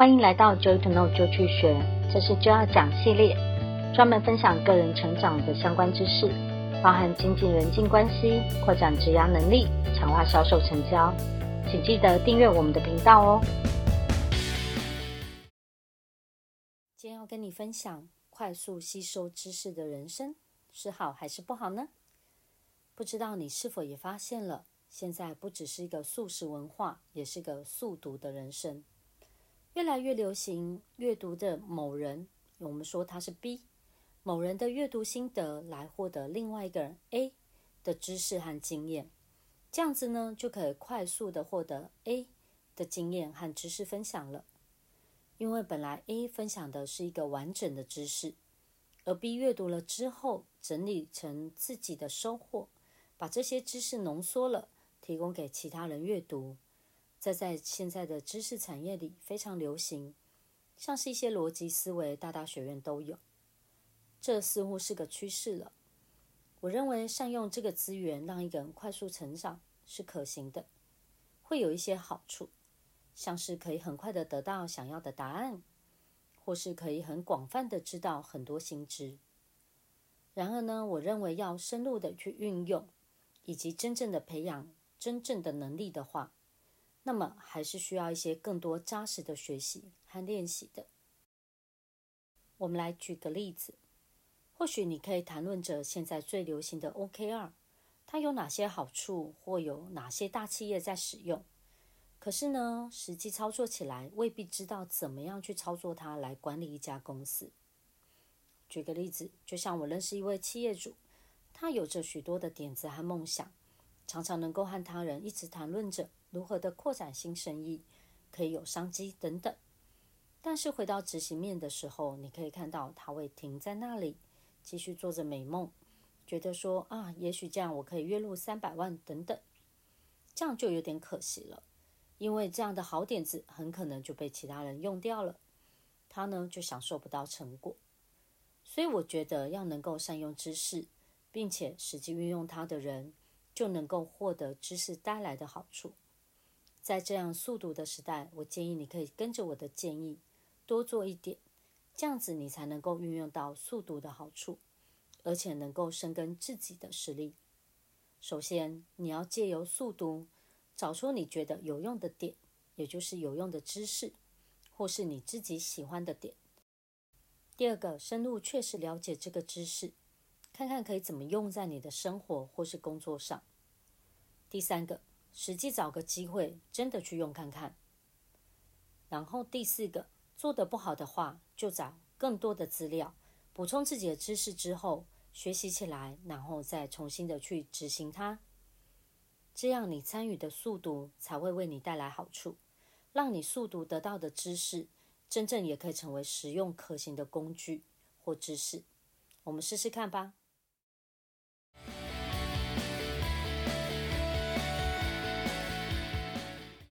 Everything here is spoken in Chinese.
欢迎来到 Joy to Know 就去学，这是就要讲系列，专门分享个人成长的相关知识，包含经济人际关系、扩展职涯能力、强化销售成交，请记得订阅我们的频道哦。今天要跟你分享，快速吸收知识的人生是好还是不好呢？不知道你是否也发现了，现在不只是一个速食文化，也是个速读的人生。越来越流行阅读的某人，我们说他是 B，某人的阅读心得来获得另外一个人 A 的知识和经验，这样子呢就可以快速的获得 A 的经验和知识分享了。因为本来 A 分享的是一个完整的知识，而 B 阅读了之后整理成自己的收获，把这些知识浓缩了，提供给其他人阅读。这在现在的知识产业里非常流行，像是一些逻辑思维大大学院都有，这似乎是个趋势了。我认为善用这个资源让一个人快速成长是可行的，会有一些好处，像是可以很快的得到想要的答案，或是可以很广泛的知道很多新知。然而呢，我认为要深入的去运用，以及真正的培养真正的能力的话，那么还是需要一些更多扎实的学习和练习的。我们来举个例子，或许你可以谈论着现在最流行的 OKR，它有哪些好处，或有哪些大企业在使用。可是呢，实际操作起来未必知道怎么样去操作它来管理一家公司。举个例子，就像我认识一位企业主，他有着许多的点子和梦想，常常能够和他人一直谈论着。如何的扩展新生意，可以有商机等等，但是回到执行面的时候，你可以看到他会停在那里，继续做着美梦，觉得说啊，也许这样我可以月入三百万等等，这样就有点可惜了，因为这样的好点子很可能就被其他人用掉了，他呢就享受不到成果，所以我觉得要能够善用知识，并且实际运用它的人，就能够获得知识带来的好处。在这样速读的时代，我建议你可以跟着我的建议，多做一点，这样子你才能够运用到速读的好处，而且能够深耕自己的实力。首先，你要借由速读，找出你觉得有用的点，也就是有用的知识，或是你自己喜欢的点。第二个，深入确实了解这个知识，看看可以怎么用在你的生活或是工作上。第三个。实际找个机会，真的去用看看。然后第四个，做得不好的话，就找更多的资料，补充自己的知识之后，学习起来，然后再重新的去执行它。这样你参与的速读才会为你带来好处，让你速读得到的知识，真正也可以成为实用可行的工具或知识。我们试试看吧。